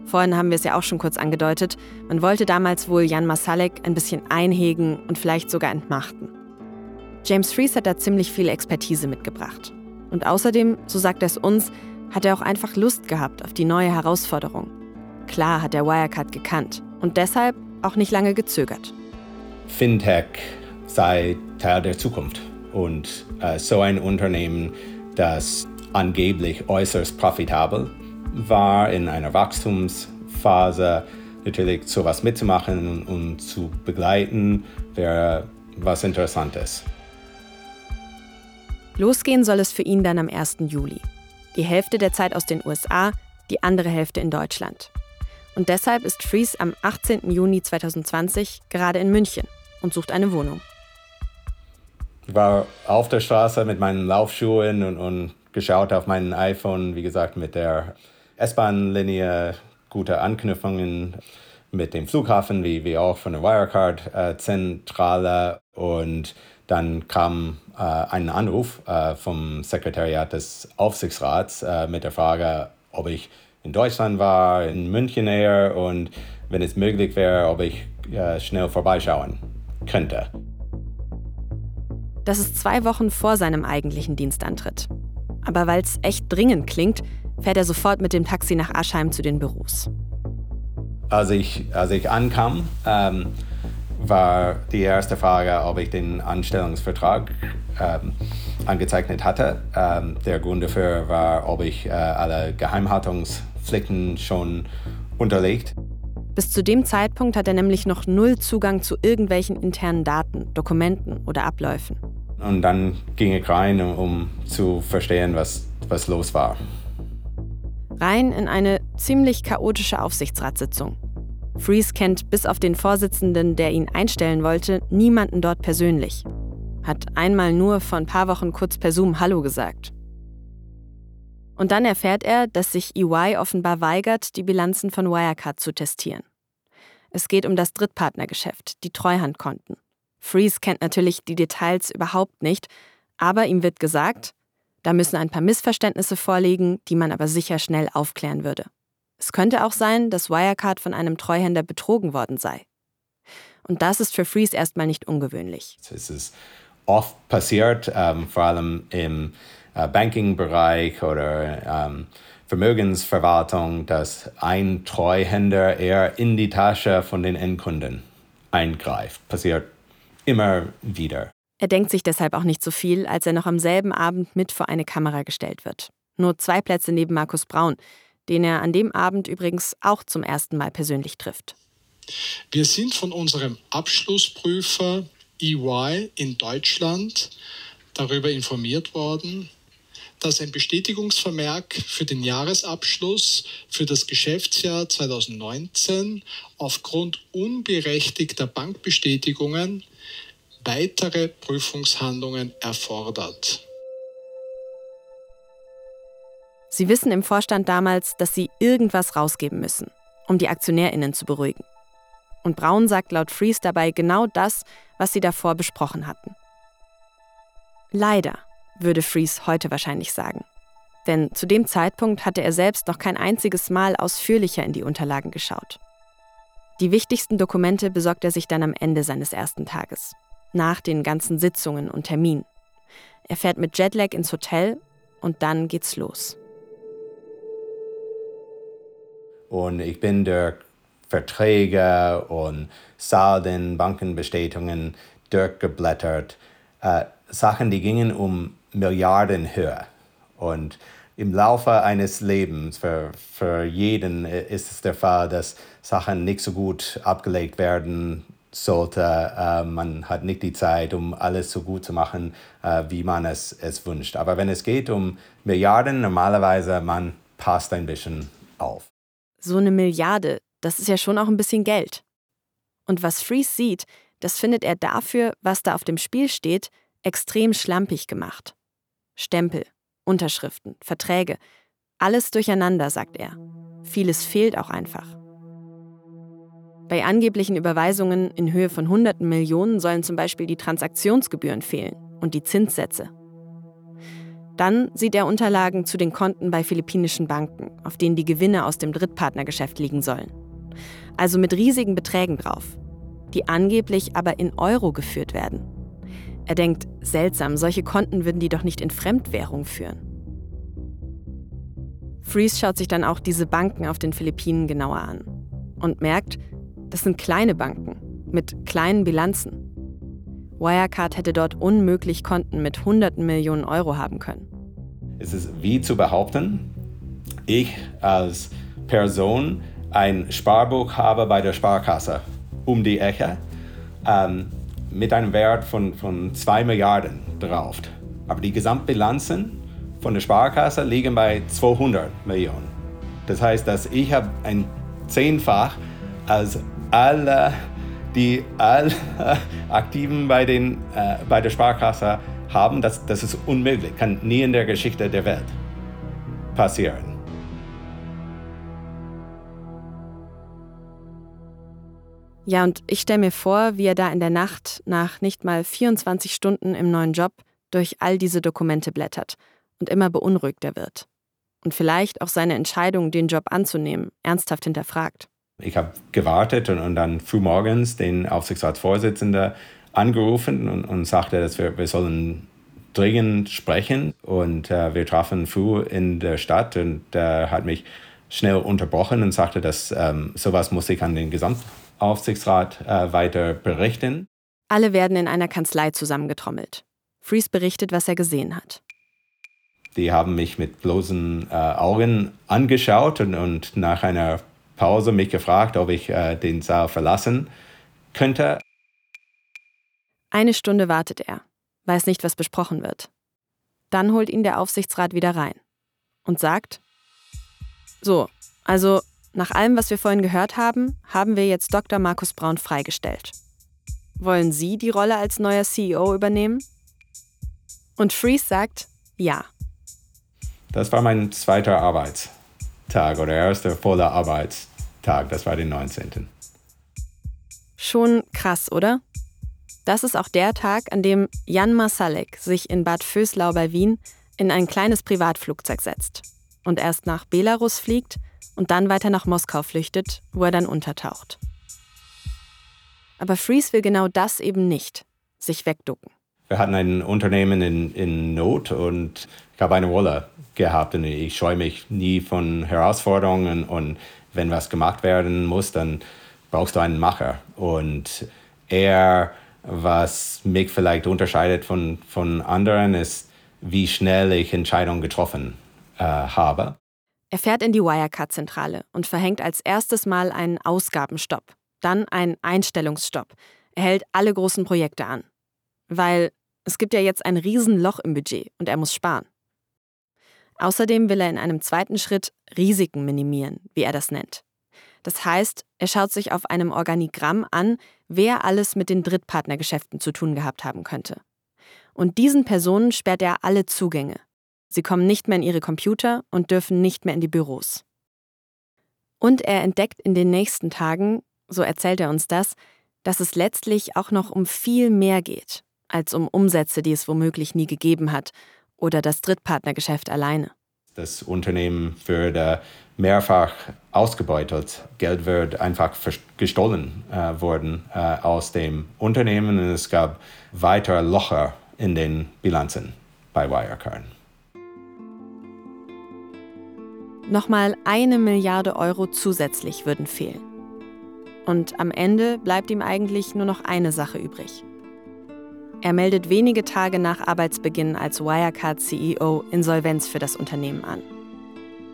Vorhin haben wir es ja auch schon kurz angedeutet, man wollte damals wohl Jan Masalek ein bisschen einhegen und vielleicht sogar entmachten. James Fries hat da ziemlich viel Expertise mitgebracht. Und außerdem, so sagt er es uns, hat er auch einfach Lust gehabt auf die neue Herausforderung. Klar hat er Wirecard gekannt und deshalb auch nicht lange gezögert. Fintech sei Teil der Zukunft und äh, so ein Unternehmen, das angeblich äußerst profitabel war, in einer Wachstumsphase natürlich sowas mitzumachen und zu begleiten, wäre was Interessantes. Losgehen soll es für ihn dann am 1. Juli. Die Hälfte der Zeit aus den USA, die andere Hälfte in Deutschland. Und deshalb ist Fries am 18. Juni 2020 gerade in München und sucht eine Wohnung. Ich war auf der Straße mit meinen Laufschuhen und, und geschaut auf mein iPhone, wie gesagt, mit der S-Bahn-Linie, gute Anknüpfungen mit dem Flughafen, wie, wie auch von der Wirecard-Zentrale. und dann kam äh, ein Anruf äh, vom Sekretariat des Aufsichtsrats äh, mit der Frage, ob ich in Deutschland war, in München eher und wenn es möglich wäre, ob ich äh, schnell vorbeischauen könnte. Das ist zwei Wochen vor seinem eigentlichen Dienstantritt. Aber weil es echt dringend klingt, fährt er sofort mit dem Taxi nach Aschheim zu den Büros. Als ich, als ich ankam, ähm, war die erste Frage, ob ich den Anstellungsvertrag ähm, angezeichnet hatte. Ähm, der Grund dafür war, ob ich äh, alle Geheimhaltungspflichten schon unterlegt. Bis zu dem Zeitpunkt hat er nämlich noch null Zugang zu irgendwelchen internen Daten, Dokumenten oder Abläufen. Und dann ging ich rein, um zu verstehen, was, was los war. Rein in eine ziemlich chaotische Aufsichtsratssitzung. Freeze kennt bis auf den Vorsitzenden, der ihn einstellen wollte, niemanden dort persönlich. Hat einmal nur vor ein paar Wochen kurz per Zoom Hallo gesagt. Und dann erfährt er, dass sich EY offenbar weigert, die Bilanzen von Wirecard zu testieren. Es geht um das Drittpartnergeschäft, die Treuhandkonten. Freeze kennt natürlich die Details überhaupt nicht, aber ihm wird gesagt, da müssen ein paar Missverständnisse vorliegen, die man aber sicher schnell aufklären würde. Es könnte auch sein, dass Wirecard von einem Treuhänder betrogen worden sei. Und das ist für Freeze erstmal nicht ungewöhnlich. Es ist oft passiert, ähm, vor allem im äh, Banking-Bereich oder ähm, Vermögensverwaltung, dass ein Treuhänder eher in die Tasche von den Endkunden eingreift. Passiert immer wieder. Er denkt sich deshalb auch nicht so viel, als er noch am selben Abend mit vor eine Kamera gestellt wird. Nur zwei Plätze neben Markus Braun, den er an dem Abend übrigens auch zum ersten Mal persönlich trifft. Wir sind von unserem Abschlussprüfer EY in Deutschland darüber informiert worden, dass ein Bestätigungsvermerk für den Jahresabschluss für das Geschäftsjahr 2019 aufgrund unberechtigter Bankbestätigungen weitere Prüfungshandlungen erfordert. Sie wissen im Vorstand damals, dass sie irgendwas rausgeben müssen, um die Aktionärinnen zu beruhigen. Und Braun sagt laut Fries dabei genau das, was sie davor besprochen hatten. Leider, würde Fries heute wahrscheinlich sagen. Denn zu dem Zeitpunkt hatte er selbst noch kein einziges Mal ausführlicher in die Unterlagen geschaut. Die wichtigsten Dokumente besorgt er sich dann am Ende seines ersten Tages, nach den ganzen Sitzungen und Terminen. Er fährt mit Jetlag ins Hotel und dann geht's los. Und ich bin durch Verträge und Salden, Bankenbestätigungen durchgeblättert. Äh, Sachen, die gingen um Milliarden höher. Und im Laufe eines Lebens, für, für jeden ist es der Fall, dass Sachen nicht so gut abgelegt werden sollte. Äh, man hat nicht die Zeit, um alles so gut zu machen, äh, wie man es, es wünscht. Aber wenn es geht um Milliarden, normalerweise man passt ein bisschen auf. So eine Milliarde, das ist ja schon auch ein bisschen Geld. Und was Freeze sieht, das findet er dafür, was da auf dem Spiel steht, extrem schlampig gemacht. Stempel, Unterschriften, Verträge, alles durcheinander, sagt er. Vieles fehlt auch einfach. Bei angeblichen Überweisungen in Höhe von hunderten Millionen sollen zum Beispiel die Transaktionsgebühren fehlen und die Zinssätze. Dann sieht er Unterlagen zu den Konten bei philippinischen Banken, auf denen die Gewinne aus dem Drittpartnergeschäft liegen sollen. Also mit riesigen Beträgen drauf, die angeblich aber in Euro geführt werden. Er denkt, seltsam, solche Konten würden die doch nicht in Fremdwährung führen. Freeze schaut sich dann auch diese Banken auf den Philippinen genauer an und merkt, das sind kleine Banken mit kleinen Bilanzen. Wirecard hätte dort unmöglich Konten mit hunderten Millionen Euro haben können. Es ist wie zu behaupten, ich als Person ein Sparbuch habe bei der Sparkasse um die Ecke ähm, mit einem Wert von, von 2 Milliarden drauf. Aber die Gesamtbilanzen von der Sparkasse liegen bei 200 Millionen. Das heißt, dass ich habe ein Zehnfach als alle die alle [LAUGHS] Aktiven bei, den, äh, bei der Sparkasse haben, das, das ist unmöglich, kann nie in der Geschichte der Welt passieren. Ja, und ich stelle mir vor, wie er da in der Nacht nach nicht mal 24 Stunden im neuen Job durch all diese Dokumente blättert und immer beunruhigter wird. Und vielleicht auch seine Entscheidung, den Job anzunehmen, ernsthaft hinterfragt. Ich habe gewartet und, und dann frühmorgens den Aufsichtsratsvorsitzenden angerufen und, und sagte, dass wir, wir sollen dringend sprechen. Und äh, wir trafen früh in der Stadt und er äh, hat mich schnell unterbrochen und sagte, dass ähm, sowas muss ich an den Gesamtaufsichtsrat äh, weiter berichten. Alle werden in einer Kanzlei zusammengetrommelt. Freeze berichtet, was er gesehen hat. Die haben mich mit bloßen äh, Augen angeschaut und, und, nach einer Pause mich gefragt, ob ich äh, den Saal verlassen könnte. Eine Stunde wartet er, weiß nicht, was besprochen wird. Dann holt ihn der Aufsichtsrat wieder rein und sagt, so, also nach allem, was wir vorhin gehört haben, haben wir jetzt Dr. Markus Braun freigestellt. Wollen Sie die Rolle als neuer CEO übernehmen? Und Freeze sagt, ja. Das war mein zweiter Arbeitstag oder erster voller Arbeitstag. Das war den 19. Schon krass, oder? Das ist auch der Tag, an dem Jan Masalek sich in Bad Vöslau bei Wien in ein kleines Privatflugzeug setzt und erst nach Belarus fliegt und dann weiter nach Moskau flüchtet, wo er dann untertaucht. Aber Freeze will genau das eben nicht, sich wegducken. Wir hatten ein Unternehmen in, in Not und ich habe eine Rolle gehabt und ich scheue mich nie von Herausforderungen und wenn was gemacht werden muss, dann brauchst du einen Macher. Und er, was mich vielleicht unterscheidet von, von anderen, ist, wie schnell ich Entscheidungen getroffen äh, habe. Er fährt in die Wirecard-Zentrale und verhängt als erstes Mal einen Ausgabenstopp, dann einen Einstellungsstopp. Er hält alle großen Projekte an. Weil es gibt ja jetzt ein Riesenloch im Budget und er muss sparen. Außerdem will er in einem zweiten Schritt Risiken minimieren, wie er das nennt. Das heißt, er schaut sich auf einem Organigramm an, wer alles mit den Drittpartnergeschäften zu tun gehabt haben könnte. Und diesen Personen sperrt er alle Zugänge. Sie kommen nicht mehr in ihre Computer und dürfen nicht mehr in die Büros. Und er entdeckt in den nächsten Tagen, so erzählt er uns das, dass es letztlich auch noch um viel mehr geht, als um Umsätze, die es womöglich nie gegeben hat, oder das Drittpartnergeschäft alleine. Das Unternehmen würde mehrfach ausgebeutet. Geld wird einfach gestohlen äh, worden äh, aus dem Unternehmen und es gab weitere Locher in den Bilanzen bei Wirecard. Nochmal eine Milliarde Euro zusätzlich würden fehlen. Und am Ende bleibt ihm eigentlich nur noch eine Sache übrig. Er meldet wenige Tage nach Arbeitsbeginn als Wirecard-CEO Insolvenz für das Unternehmen an.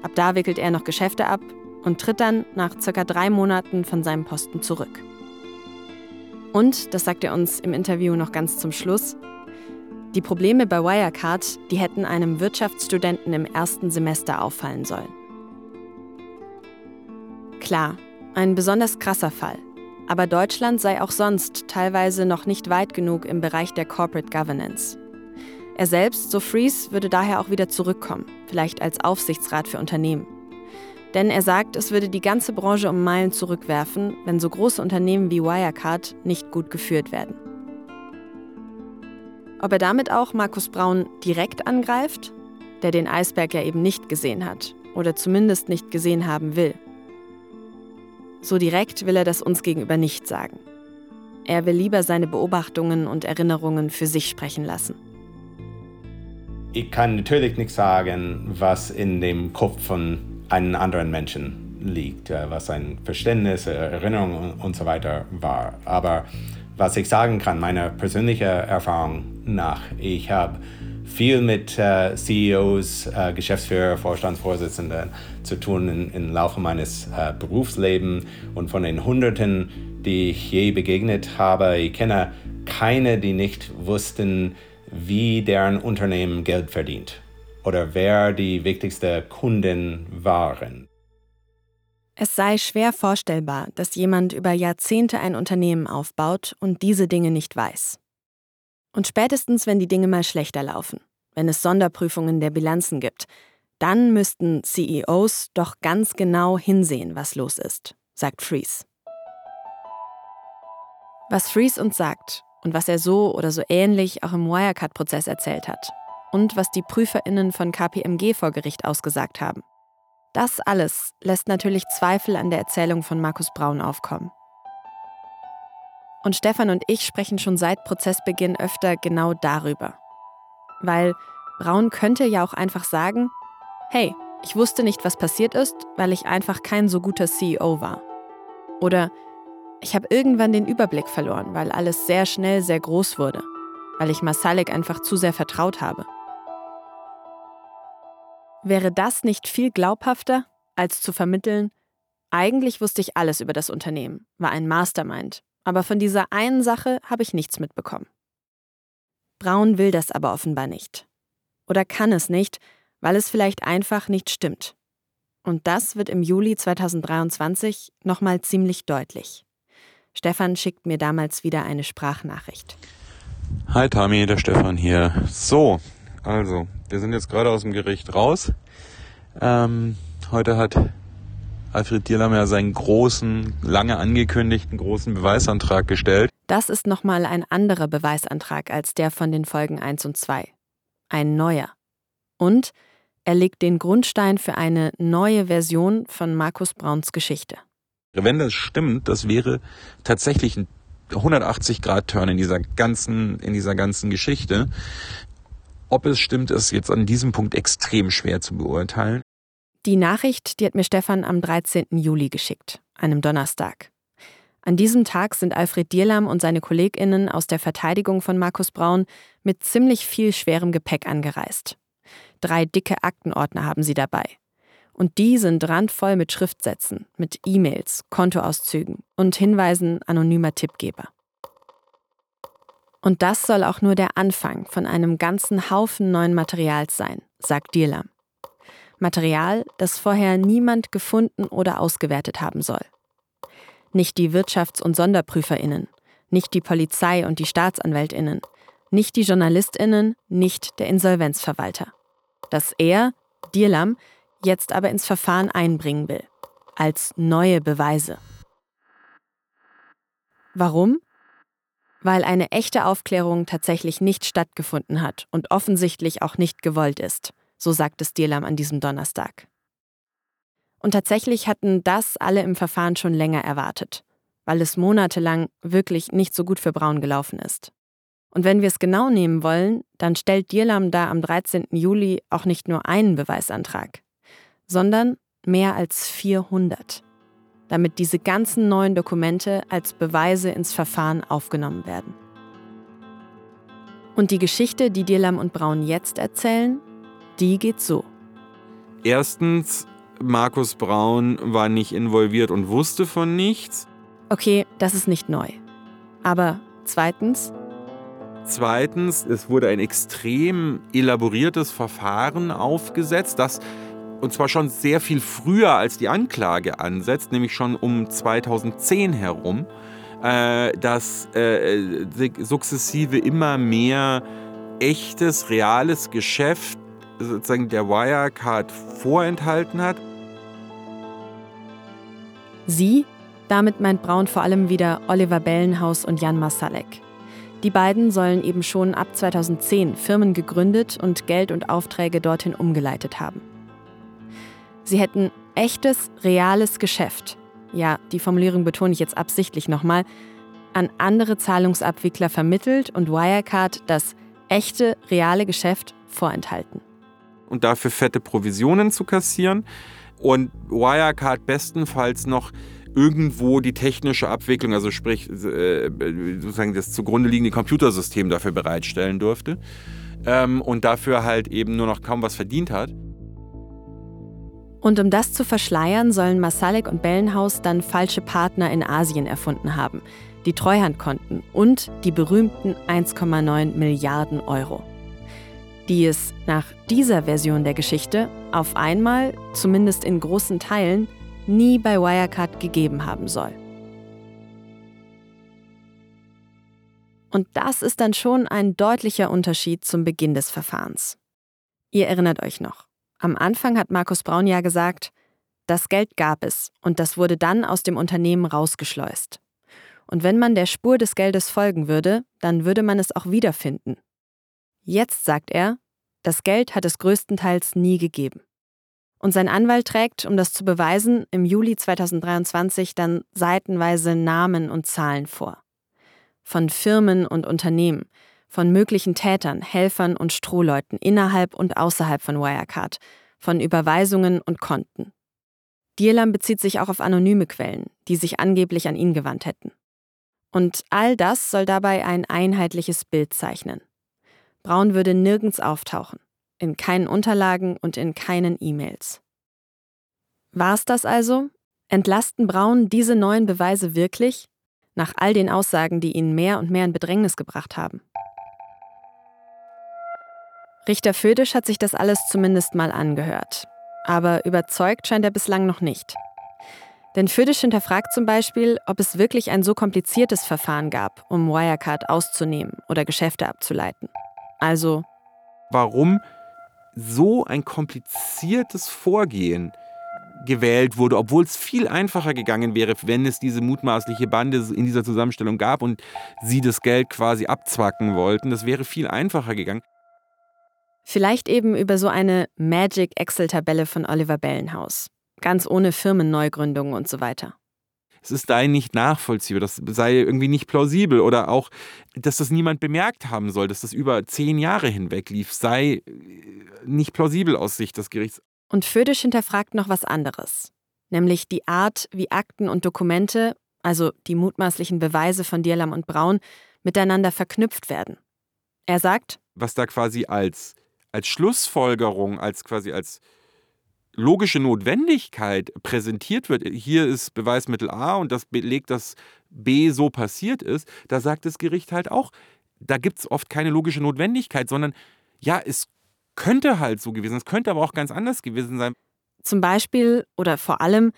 Ab da wickelt er noch Geschäfte ab und tritt dann nach circa drei Monaten von seinem Posten zurück. Und, das sagt er uns im Interview noch ganz zum Schluss, die Probleme bei Wirecard, die hätten einem Wirtschaftsstudenten im ersten Semester auffallen sollen. Klar, ein besonders krasser Fall. Aber Deutschland sei auch sonst teilweise noch nicht weit genug im Bereich der Corporate Governance. Er selbst, so Fries, würde daher auch wieder zurückkommen, vielleicht als Aufsichtsrat für Unternehmen. Denn er sagt, es würde die ganze Branche um Meilen zurückwerfen, wenn so große Unternehmen wie Wirecard nicht gut geführt werden. Ob er damit auch Markus Braun direkt angreift, der den Eisberg ja eben nicht gesehen hat oder zumindest nicht gesehen haben will. So direkt will er das uns gegenüber nicht sagen. Er will lieber seine Beobachtungen und Erinnerungen für sich sprechen lassen. Ich kann natürlich nicht sagen, was in dem Kopf von einem anderen Menschen liegt, äh, was sein Verständnis, äh, Erinnerung und so weiter war. Aber was ich sagen kann, meiner persönlichen Erfahrung nach, ich habe viel mit äh, CEOs, äh, Geschäftsführer, Vorstandsvorsitzenden zu tun im, im Laufe meines äh, Berufslebens und von den Hunderten, die ich je begegnet habe, ich kenne keine, die nicht wussten, wie deren Unternehmen Geld verdient oder wer die wichtigsten Kunden waren. Es sei schwer vorstellbar, dass jemand über Jahrzehnte ein Unternehmen aufbaut und diese Dinge nicht weiß. Und spätestens, wenn die Dinge mal schlechter laufen, wenn es Sonderprüfungen der Bilanzen gibt, dann müssten CEOs doch ganz genau hinsehen, was los ist, sagt Fries. Was Fries uns sagt und was er so oder so ähnlich auch im Wirecard-Prozess erzählt hat und was die PrüferInnen von KPMG vor Gericht ausgesagt haben. Das alles lässt natürlich Zweifel an der Erzählung von Markus Braun aufkommen. Und Stefan und ich sprechen schon seit Prozessbeginn öfter genau darüber. Weil Braun könnte ja auch einfach sagen, hey, ich wusste nicht, was passiert ist, weil ich einfach kein so guter CEO war. Oder ich habe irgendwann den Überblick verloren, weil alles sehr schnell sehr groß wurde. weil ich Masalek einfach zu sehr vertraut habe. Wäre das nicht viel glaubhafter, als zu vermitteln, eigentlich wusste ich alles über das Unternehmen, war ein Mastermind, aber von dieser einen Sache habe ich nichts mitbekommen. Braun will das aber offenbar nicht. Oder kann es nicht, weil es vielleicht einfach nicht stimmt. Und das wird im Juli 2023 nochmal ziemlich deutlich. Stefan schickt mir damals wieder eine Sprachnachricht. Hi Tami, der Stefan hier. So, also, wir sind jetzt gerade aus dem Gericht raus. Ähm, heute hat Alfred Dierlam ja seinen großen, lange angekündigten großen Beweisantrag gestellt. Das ist nochmal ein anderer Beweisantrag als der von den Folgen 1 und 2. Ein neuer. Und er legt den Grundstein für eine neue Version von Markus Brauns Geschichte. Wenn das stimmt, das wäre tatsächlich ein 180-Grad-Turn in dieser ganzen, in dieser ganzen Geschichte. Ob es stimmt, ist jetzt an diesem Punkt extrem schwer zu beurteilen. Die Nachricht, die hat mir Stefan am 13. Juli geschickt, einem Donnerstag. An diesem Tag sind Alfred Dierlam und seine KollegInnen aus der Verteidigung von Markus Braun mit ziemlich viel schwerem Gepäck angereist. Drei dicke Aktenordner haben sie dabei. Und die sind randvoll mit Schriftsätzen, mit E-Mails, Kontoauszügen und Hinweisen anonymer Tippgeber. Und das soll auch nur der Anfang von einem ganzen Haufen neuen Materials sein, sagt Dierlam. Material, das vorher niemand gefunden oder ausgewertet haben soll. Nicht die Wirtschafts- und Sonderprüferinnen, nicht die Polizei und die Staatsanwältinnen, nicht die Journalistinnen, nicht der Insolvenzverwalter. Das er, Dierlam, jetzt aber ins Verfahren einbringen will, als neue Beweise. Warum? Weil eine echte Aufklärung tatsächlich nicht stattgefunden hat und offensichtlich auch nicht gewollt ist, so sagt es Dierlam an diesem Donnerstag. Und tatsächlich hatten das alle im Verfahren schon länger erwartet, weil es monatelang wirklich nicht so gut für Braun gelaufen ist. Und wenn wir es genau nehmen wollen, dann stellt Dierlam da am 13. Juli auch nicht nur einen Beweisantrag sondern mehr als 400, damit diese ganzen neuen Dokumente als Beweise ins Verfahren aufgenommen werden. Und die Geschichte, die Dirlam und Braun jetzt erzählen, die geht so. Erstens, Markus Braun war nicht involviert und wusste von nichts. Okay, das ist nicht neu. Aber zweitens, Zweitens, es wurde ein extrem elaboriertes Verfahren aufgesetzt, das und zwar schon sehr viel früher als die Anklage ansetzt, nämlich schon um 2010 herum, äh, dass äh, sukzessive immer mehr echtes, reales Geschäft sozusagen der Wirecard vorenthalten hat. Sie, damit meint Braun vor allem wieder Oliver Bellenhaus und Jan Masalek. Die beiden sollen eben schon ab 2010 Firmen gegründet und Geld und Aufträge dorthin umgeleitet haben. Sie hätten echtes, reales Geschäft, ja, die Formulierung betone ich jetzt absichtlich nochmal, an andere Zahlungsabwickler vermittelt und Wirecard das echte, reale Geschäft vorenthalten. Und dafür fette Provisionen zu kassieren und Wirecard bestenfalls noch irgendwo die technische Abwicklung, also sprich äh, sozusagen das zugrunde liegende Computersystem dafür bereitstellen durfte ähm, und dafür halt eben nur noch kaum was verdient hat. Und um das zu verschleiern, sollen Masalek und Bellenhaus dann falsche Partner in Asien erfunden haben, die Treuhandkonten und die berühmten 1,9 Milliarden Euro. Die es nach dieser Version der Geschichte auf einmal, zumindest in großen Teilen, nie bei Wirecard gegeben haben soll. Und das ist dann schon ein deutlicher Unterschied zum Beginn des Verfahrens. Ihr erinnert euch noch. Am Anfang hat Markus Braun ja gesagt, das Geld gab es und das wurde dann aus dem Unternehmen rausgeschleust. Und wenn man der Spur des Geldes folgen würde, dann würde man es auch wiederfinden. Jetzt sagt er, das Geld hat es größtenteils nie gegeben. Und sein Anwalt trägt, um das zu beweisen, im Juli 2023 dann seitenweise Namen und Zahlen vor. Von Firmen und Unternehmen, von möglichen Tätern, Helfern und Strohleuten innerhalb und außerhalb von Wirecard, von Überweisungen und Konten. Dierlam bezieht sich auch auf anonyme Quellen, die sich angeblich an ihn gewandt hätten. Und all das soll dabei ein einheitliches Bild zeichnen, Braun würde nirgends auftauchen, in keinen Unterlagen und in keinen E-Mails. War es das also? Entlasten Braun diese neuen Beweise wirklich? Nach all den Aussagen, die ihn mehr und mehr in Bedrängnis gebracht haben. Richter Födisch hat sich das alles zumindest mal angehört. Aber überzeugt scheint er bislang noch nicht. Denn Födisch hinterfragt zum Beispiel, ob es wirklich ein so kompliziertes Verfahren gab, um Wirecard auszunehmen oder Geschäfte abzuleiten. Also. Warum so ein kompliziertes Vorgehen gewählt wurde, obwohl es viel einfacher gegangen wäre, wenn es diese mutmaßliche Bande in dieser Zusammenstellung gab und sie das Geld quasi abzwacken wollten. Das wäre viel einfacher gegangen. Vielleicht eben über so eine Magic Excel-Tabelle von Oliver Bellenhaus. Ganz ohne Firmenneugründungen und so weiter. Es ist da nicht nachvollziehbar, das sei irgendwie nicht plausibel oder auch, dass das niemand bemerkt haben soll, dass das über zehn Jahre hinweg lief, sei äh, nicht plausibel aus Sicht des Gerichts. Und Födisch hinterfragt noch was anderes, nämlich die Art, wie Akten und Dokumente, also die mutmaßlichen Beweise von Dierlam und Braun, miteinander verknüpft werden. Er sagt, was da quasi als als Schlussfolgerung, als quasi als logische Notwendigkeit präsentiert wird, hier ist Beweismittel A und das belegt, dass B so passiert ist, da sagt das Gericht halt auch, da gibt es oft keine logische Notwendigkeit, sondern ja, es könnte halt so gewesen es könnte aber auch ganz anders gewesen sein. Zum Beispiel oder vor allem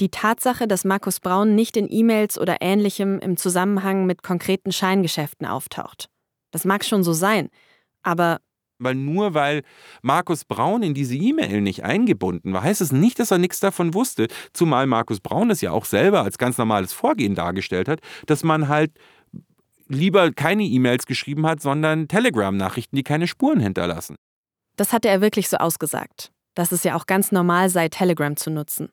die Tatsache, dass Markus Braun nicht in E-Mails oder ähnlichem im Zusammenhang mit konkreten Scheingeschäften auftaucht. Das mag schon so sein, aber weil nur weil Markus Braun in diese E-Mail nicht eingebunden war, heißt es nicht, dass er nichts davon wusste. Zumal Markus Braun es ja auch selber als ganz normales Vorgehen dargestellt hat, dass man halt lieber keine E-Mails geschrieben hat, sondern Telegram-Nachrichten, die keine Spuren hinterlassen. Das hatte er wirklich so ausgesagt, dass es ja auch ganz normal sei, Telegram zu nutzen.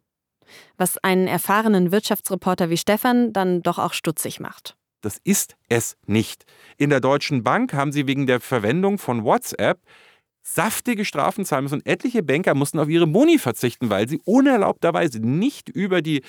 Was einen erfahrenen Wirtschaftsreporter wie Stefan dann doch auch stutzig macht. Das ist es nicht. In der Deutschen Bank haben sie wegen der Verwendung von WhatsApp saftige Strafen zahlen müssen und etliche Banker mussten auf ihre Boni verzichten, weil sie unerlaubterweise nicht über die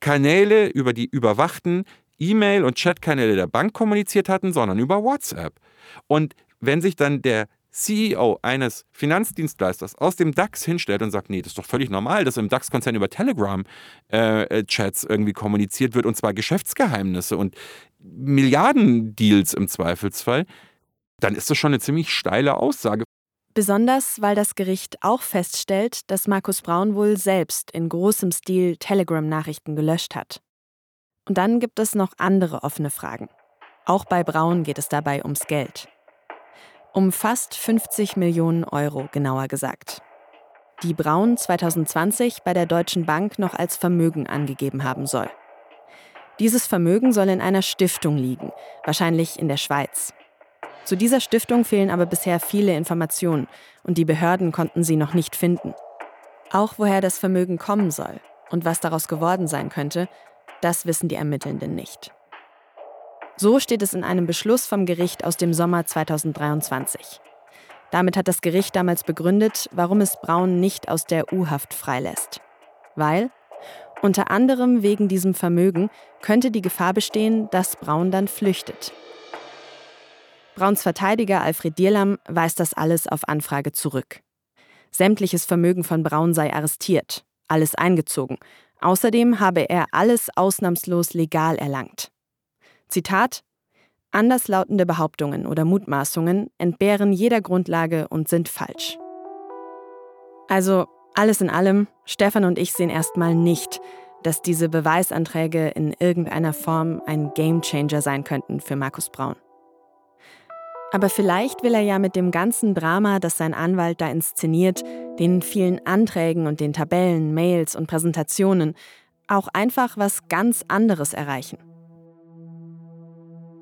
Kanäle, über die überwachten E-Mail- und Chatkanäle der Bank kommuniziert hatten, sondern über WhatsApp. Und wenn sich dann der CEO eines Finanzdienstleisters aus dem DAX hinstellt und sagt, nee, das ist doch völlig normal, dass im DAX-Konzern über Telegram-Chats äh, irgendwie kommuniziert wird und zwar Geschäftsgeheimnisse und Milliardendeals im Zweifelsfall, dann ist das schon eine ziemlich steile Aussage. Besonders, weil das Gericht auch feststellt, dass Markus Braun wohl selbst in großem Stil Telegram-Nachrichten gelöscht hat. Und dann gibt es noch andere offene Fragen. Auch bei Braun geht es dabei ums Geld. Um fast 50 Millionen Euro genauer gesagt. Die Braun 2020 bei der Deutschen Bank noch als Vermögen angegeben haben soll. Dieses Vermögen soll in einer Stiftung liegen, wahrscheinlich in der Schweiz. Zu dieser Stiftung fehlen aber bisher viele Informationen und die Behörden konnten sie noch nicht finden. Auch woher das Vermögen kommen soll und was daraus geworden sein könnte, das wissen die Ermittelnden nicht. So steht es in einem Beschluss vom Gericht aus dem Sommer 2023. Damit hat das Gericht damals begründet, warum es Braun nicht aus der U-Haft freilässt. Weil, unter anderem wegen diesem Vermögen, könnte die Gefahr bestehen, dass Braun dann flüchtet. Brauns Verteidiger Alfred Dierlam weist das alles auf Anfrage zurück. Sämtliches Vermögen von Braun sei arrestiert, alles eingezogen. Außerdem habe er alles ausnahmslos legal erlangt. Zitat Anderslautende Behauptungen oder Mutmaßungen entbehren jeder Grundlage und sind falsch. Also alles in allem, Stefan und ich sehen erstmal nicht, dass diese Beweisanträge in irgendeiner Form ein Gamechanger sein könnten für Markus Braun. Aber vielleicht will er ja mit dem ganzen Drama, das sein Anwalt da inszeniert, den vielen Anträgen und den Tabellen, Mails und Präsentationen, auch einfach was ganz anderes erreichen.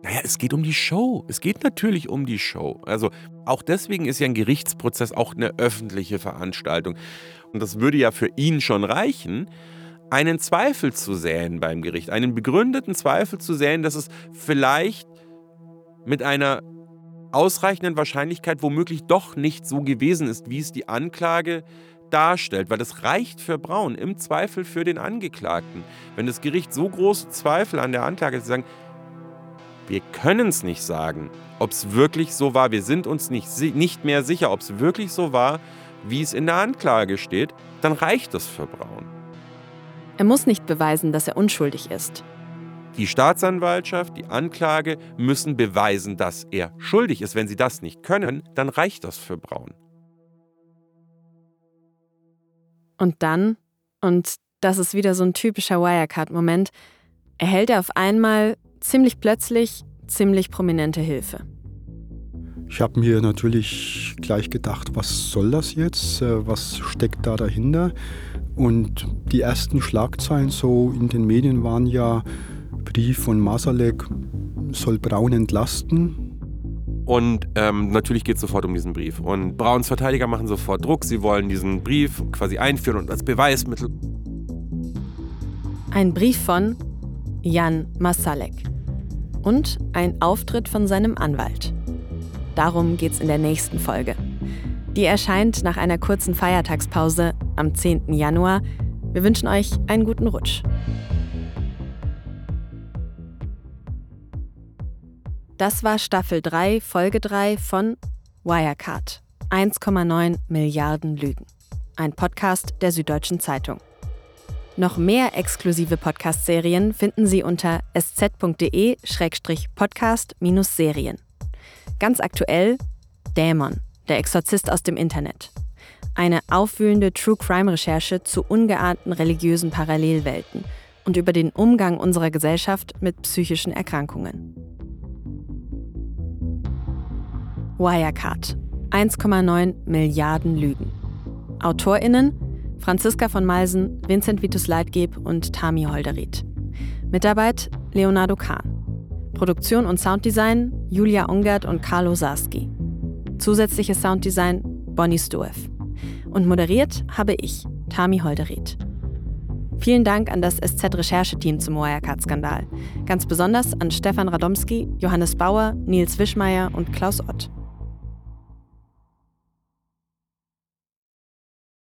Naja, es geht um die Show. Es geht natürlich um die Show. Also auch deswegen ist ja ein Gerichtsprozess auch eine öffentliche Veranstaltung. Und das würde ja für ihn schon reichen, einen Zweifel zu säen beim Gericht, einen begründeten Zweifel zu säen, dass es vielleicht mit einer ausreichenden Wahrscheinlichkeit womöglich doch nicht so gewesen ist, wie es die Anklage darstellt, weil das reicht für Braun im Zweifel für den Angeklagten. Wenn das Gericht so große Zweifel an der Anklage hat, sagen, Wir können es nicht sagen, ob es wirklich so war. Wir sind uns nicht, nicht mehr sicher, ob es wirklich so war, wie es in der Anklage steht. Dann reicht es für Braun. Er muss nicht beweisen, dass er unschuldig ist. Die Staatsanwaltschaft, die Anklage müssen beweisen, dass er schuldig ist. Wenn sie das nicht können, dann reicht das für Braun. Und dann, und das ist wieder so ein typischer Wirecard-Moment, erhält er auf einmal ziemlich plötzlich ziemlich prominente Hilfe. Ich habe mir natürlich gleich gedacht, was soll das jetzt? Äh, was steckt da dahinter? Und die ersten Schlagzeilen so in den Medien waren ja, Brief von Masalek soll Braun entlasten. Und ähm, natürlich geht es sofort um diesen Brief. Und Brauns Verteidiger machen sofort Druck. Sie wollen diesen Brief quasi einführen und als Beweismittel. Ein Brief von Jan Masalek und ein Auftritt von seinem Anwalt. Darum geht's in der nächsten Folge. Die erscheint nach einer kurzen Feiertagspause am 10. Januar. Wir wünschen euch einen guten Rutsch. Das war Staffel 3, Folge 3 von Wirecard. 1,9 Milliarden Lügen. Ein Podcast der Süddeutschen Zeitung. Noch mehr exklusive Podcast-Serien finden Sie unter sz.de-podcast-serien. Ganz aktuell Dämon, der Exorzist aus dem Internet. Eine aufwühlende True-Crime-Recherche zu ungeahnten religiösen Parallelwelten und über den Umgang unserer Gesellschaft mit psychischen Erkrankungen. Wirecard. 1,9 Milliarden Lügen. AutorInnen Franziska von Malsen, Vincent Vitus Leitgeb und Tami Holderried. Mitarbeit Leonardo Kahn. Produktion und Sounddesign Julia Ungert und Carlo Sarski. Zusätzliches Sounddesign Bonnie Stoev. Und moderiert habe ich, Tami Holderried. Vielen Dank an das SZ-Rechercheteam zum Wirecard-Skandal. Ganz besonders an Stefan Radomski, Johannes Bauer, Nils Wischmeier und Klaus Ott.